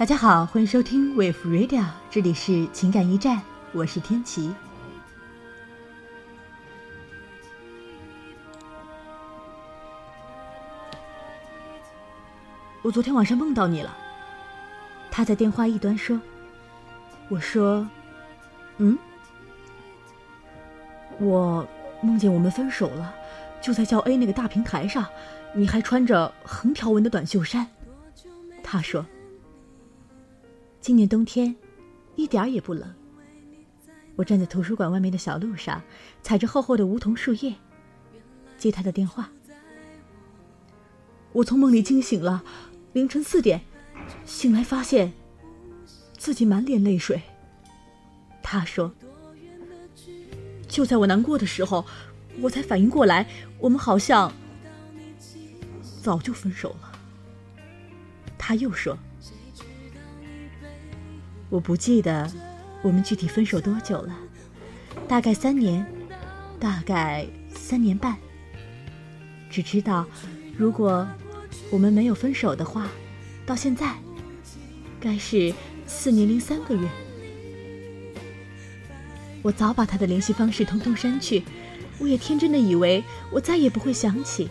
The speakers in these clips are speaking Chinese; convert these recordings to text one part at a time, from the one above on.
大家好，欢迎收听 Wave Radio，这里是情感驿站，我是天琪。我昨天晚上梦到你了。他在电话一端说：“我说，嗯，我梦见我们分手了，就在叫 A 那个大平台上，你还穿着横条纹的短袖衫。”他说。今年冬天，一点儿也不冷。我站在图书馆外面的小路上，踩着厚厚的梧桐树叶，接他的电话。我从梦里惊醒了，凌晨四点，醒来发现自己满脸泪水。他说：“就在我难过的时候，我才反应过来，我们好像早就分手了。”他又说。我不记得我们具体分手多久了，大概三年，大概三年半。只知道，如果我们没有分手的话，到现在该是四年零三个月。我早把他的联系方式通通删去，我也天真的以为我再也不会想起。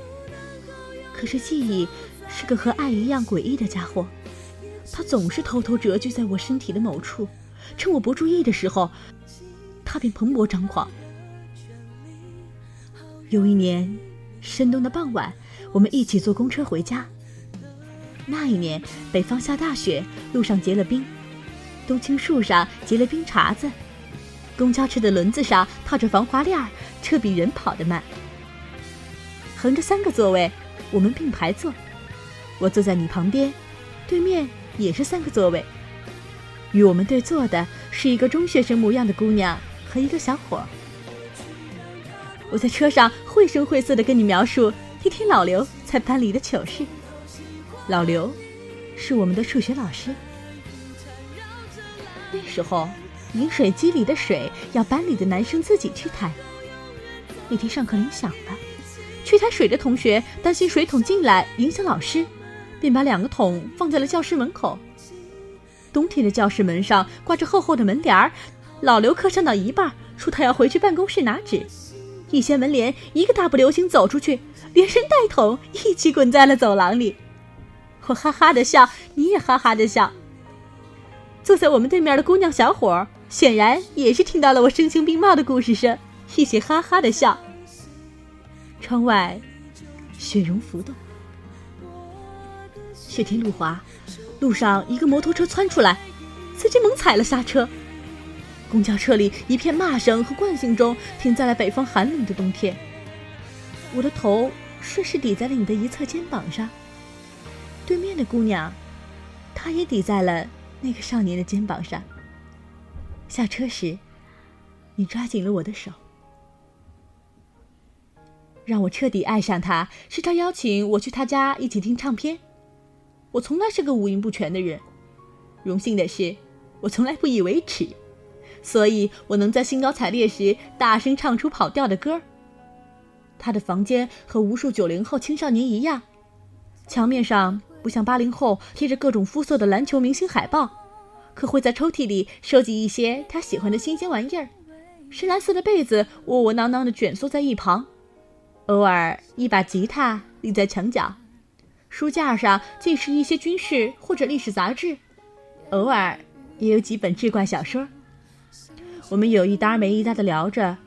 可是记忆是个和爱一样诡异的家伙。他总是偷偷蛰居在我身体的某处，趁我不注意的时候，他便蓬勃张狂。有一年，深冬的傍晚，我们一起坐公车回家。那一年，北方下大雪，路上结了冰，冬青树上结了冰碴子，公交车的轮子上套着防滑链，车比人跑得慢。横着三个座位，我们并排坐，我坐在你旁边，对面。也是三个座位，与我们对坐的是一个中学生模样的姑娘和一个小伙。我在车上绘声绘色的跟你描述一天老刘在班里的糗事。老刘是我们的数学老师。那时候饮水机里的水要班里的男生自己去抬。那天上课铃响了，去抬水的同学担心水桶进来影响老师。便把两个桶放在了教室门口。冬天的教室门上挂着厚厚的门帘儿。老刘课上到一半，说他要回去办公室拿纸，一掀门帘，一个大步流星走出去，连人带桶一起滚在了走廊里。我哈哈的笑，你也哈哈的笑。坐在我们对面的姑娘小伙显然也是听到了我声情并茂的故事声，一起哈哈的笑。窗外，雪融浮动。雪天路滑，路上一个摩托车窜出来，司机猛踩了刹车。公交车里一片骂声和惯性中停在了北方寒冷的冬天。我的头顺势抵在了你的一侧肩膀上，对面的姑娘，她也抵在了那个少年的肩膀上。下车时，你抓紧了我的手。让我彻底爱上他，是他邀请我去他家一起听唱片。我从来是个五音不全的人，荣幸的是，我从来不以为耻，所以我能在兴高采烈时大声唱出跑调的歌。他的房间和无数九零后青少年一样，墙面上不像八零后贴着各种肤色的篮球明星海报，可会在抽屉里收集一些他喜欢的新鲜玩意儿。深蓝色的被子窝窝囊囊的卷缩在一旁，偶尔一把吉他立在墙角。书架上尽是一些军事或者历史杂志，偶尔也有几本志怪小说。我们有一搭没一搭的聊着，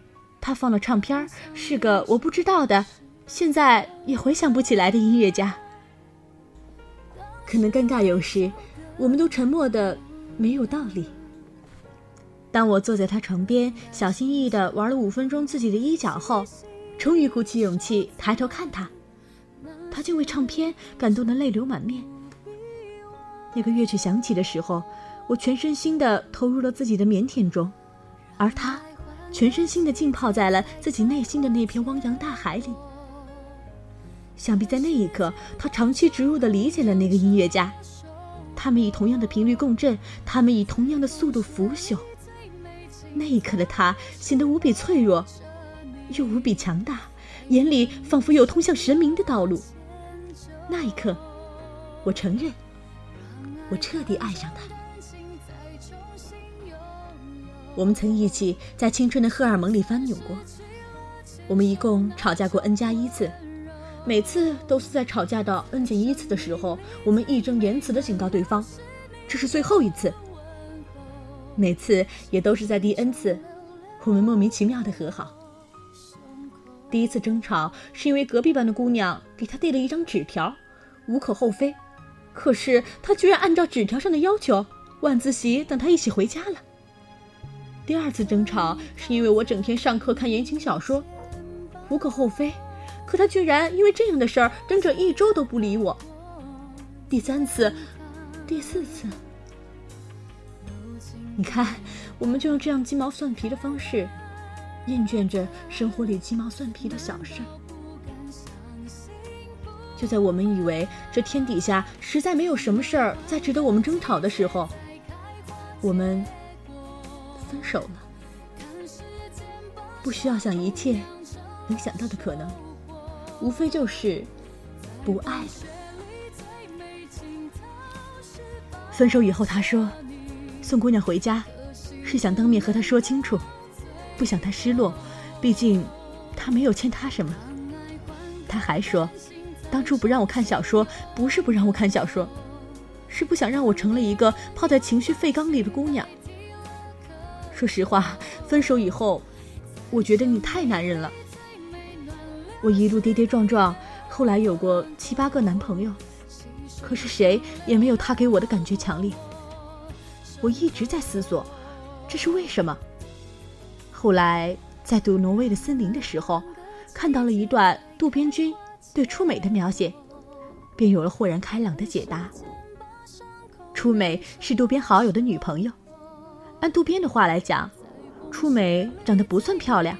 他放了唱片，是个我不知道的，现在也回想不起来的音乐家。可能尴尬有时，我们都沉默的没有道理。当我坐在他床边，小心翼翼的玩了五分钟自己的衣角后，终于鼓起勇气抬头看他。他竟为唱片感动得泪流满面。那个乐曲响起的时候，我全身心的投入了自己的腼腆中，而他，全身心的浸泡在了自己内心的那片汪洋大海里。想必在那一刻，他长驱直入的理解了那个音乐家，他们以同样的频率共振，他们以同样的速度腐朽。那一刻的他显得无比脆弱，又无比强大，眼里仿佛有通向神明的道路。那一刻，我承认，我彻底爱上他。我们曾一起在青春的荷尔蒙里翻涌过，我们一共吵架过 n 加一次，每次都是在吵架到 n 减一次的时候，我们义正言辞地警告对方，这是最后一次。每次也都是在第 n 次，我们莫名其妙的和好。第一次争吵是因为隔壁班的姑娘给他递了一张纸条，无可厚非，可是他居然按照纸条上的要求，晚自习等他一起回家了。第二次争吵是因为我整天上课看言情小说，无可厚非，可他居然因为这样的事儿整整一周都不理我。第三次，第四次，你看，我们就用这样鸡毛蒜皮的方式，厌倦着生活里鸡毛蒜皮的小事。就在我们以为这天底下实在没有什么事儿再值得我们争吵的时候，我们。分手了，不需要想一切能想到的可能，无非就是不爱了。分手以后，他说送姑娘回家是想当面和她说清楚，不想他失落，毕竟他没有欠他什么。他还说，当初不让我看小说，不是不让我看小说，是不想让我成了一个泡在情绪沸缸里的姑娘。说实话，分手以后，我觉得你太男人了。我一路跌跌撞撞，后来有过七八个男朋友，可是谁也没有他给我的感觉强烈。我一直在思索，这是为什么。后来在读《挪威的森林》的时候，看到了一段渡边君对初美的描写，便有了豁然开朗的解答。初美是渡边好友的女朋友。按渡边的话来讲，初美长得不算漂亮，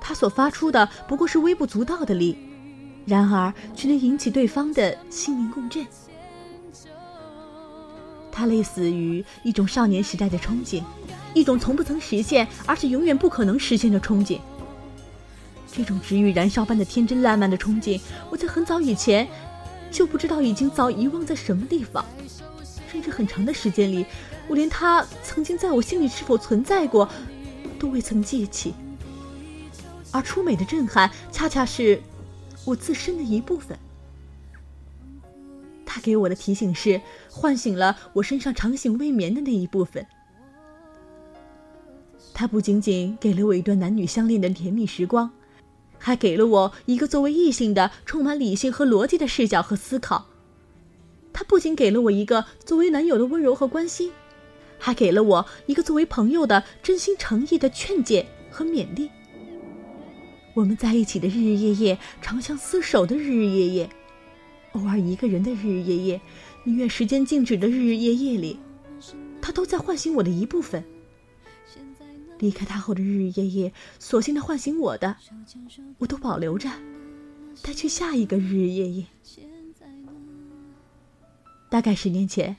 她所发出的不过是微不足道的力，然而却能引起对方的心灵共振。它类似于一种少年时代的憧憬，一种从不曾实现而且永远不可能实现的憧憬。这种直欲燃烧般的天真烂漫的憧憬，我在很早以前就不知道已经早遗忘在什么地方，甚至很长的时间里。我连他曾经在我心里是否存在过，都未曾记起。而初美的震撼，恰恰是我自身的一部分。他给我的提醒是，唤醒了我身上长醒未眠的那一部分。他不仅仅给了我一段男女相恋的甜蜜时光，还给了我一个作为异性的充满理性和逻辑的视角和思考。他不仅给了我一个作为男友的温柔和关心。还给了我一个作为朋友的真心诚意的劝解和勉励。我们在一起的日日夜夜，长相厮守的日日夜夜，偶尔一个人的日日夜夜，宁愿时间静止的日日夜夜里，他都在唤醒我的一部分。离开他后的日日夜夜，索性的唤醒我的，我都保留着，带去下一个日日夜夜。大概十年前，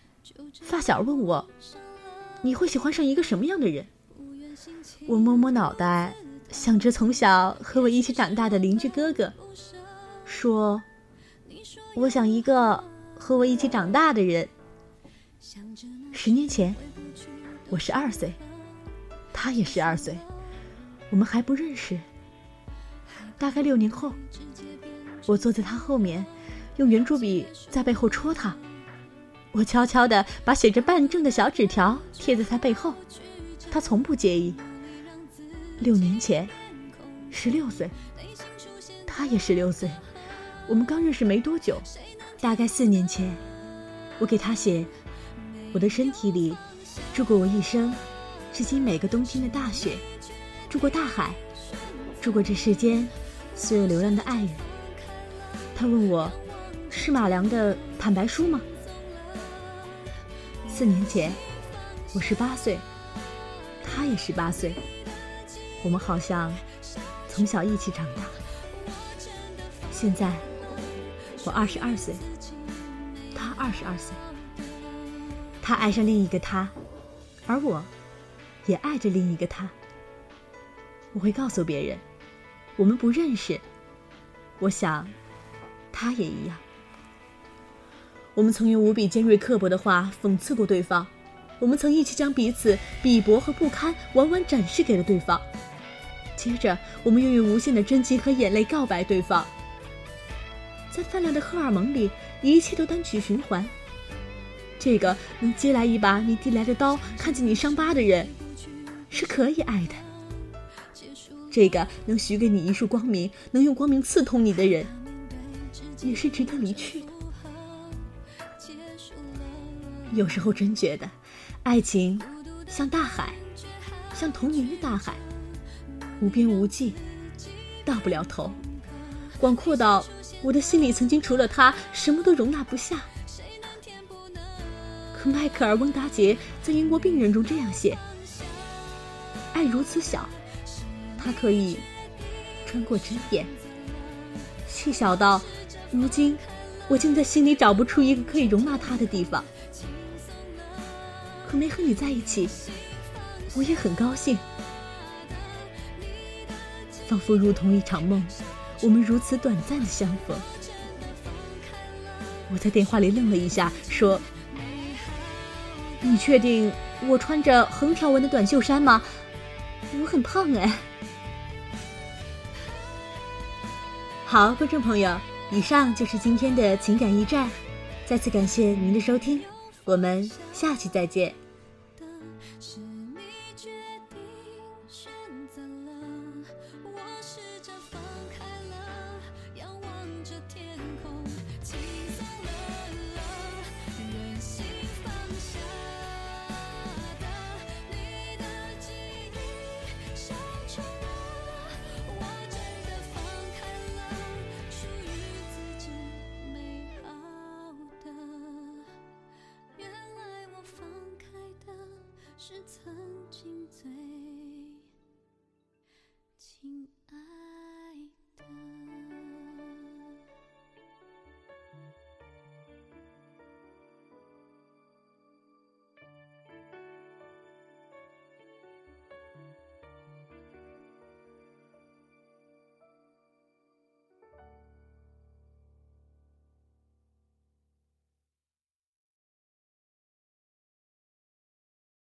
发小问我。你会喜欢上一个什么样的人？我摸摸脑袋，想着从小和我一起长大的邻居哥哥，说：“我想一个和我一起长大的人。”十年前，我十二岁，他也十二岁，我们还不认识。大概六年后，我坐在他后面，用圆珠笔在背后戳他。我悄悄地把写着办证的小纸条贴在他背后，他从不介意。六年前，十六岁，他也十六岁，我们刚认识没多久。大概四年前，我给他写：我的身体里住过我一生，至今每个冬天的大雪，住过大海，住过这世间所有流浪的爱人。他问我：是马良的坦白书吗？四年前，我十八岁，他也十八岁，我们好像从小一起长大。现在，我二十二岁，他二十二岁，他爱上另一个他，而我，也爱着另一个他。我会告诉别人，我们不认识。我想，他也一样。我们曾用无比尖锐刻薄的话讽刺过对方，我们曾一起将彼此鄙薄和不堪完完展示给了对方。接着，我们又用无限的真情和眼泪告白对方。在泛滥的荷尔蒙里，一切都单曲循环。这个能接来一把你递来的刀，看见你伤疤的人，是可以爱的；这个能许给你一束光明，能用光明刺痛你的人，也是值得离去的。有时候真觉得，爱情像大海，像童年的大海，无边无际，到不了头，广阔到我的心里曾经除了他，什么都容纳不下。可迈克尔·翁达杰在《英国病人》中这样写：“爱如此小，它可以穿过针眼，细小到如今，我竟在心里找不出一个可以容纳它的地方。”可没和你在一起，我也很高兴，仿佛如同一场梦，我们如此短暂的相逢。我在电话里愣了一下，说：“你确定我穿着横条纹的短袖衫吗？我很胖哎。”好，观众朋友，以上就是今天的情感驿站，再次感谢您的收听。我们下期再见。是曾经。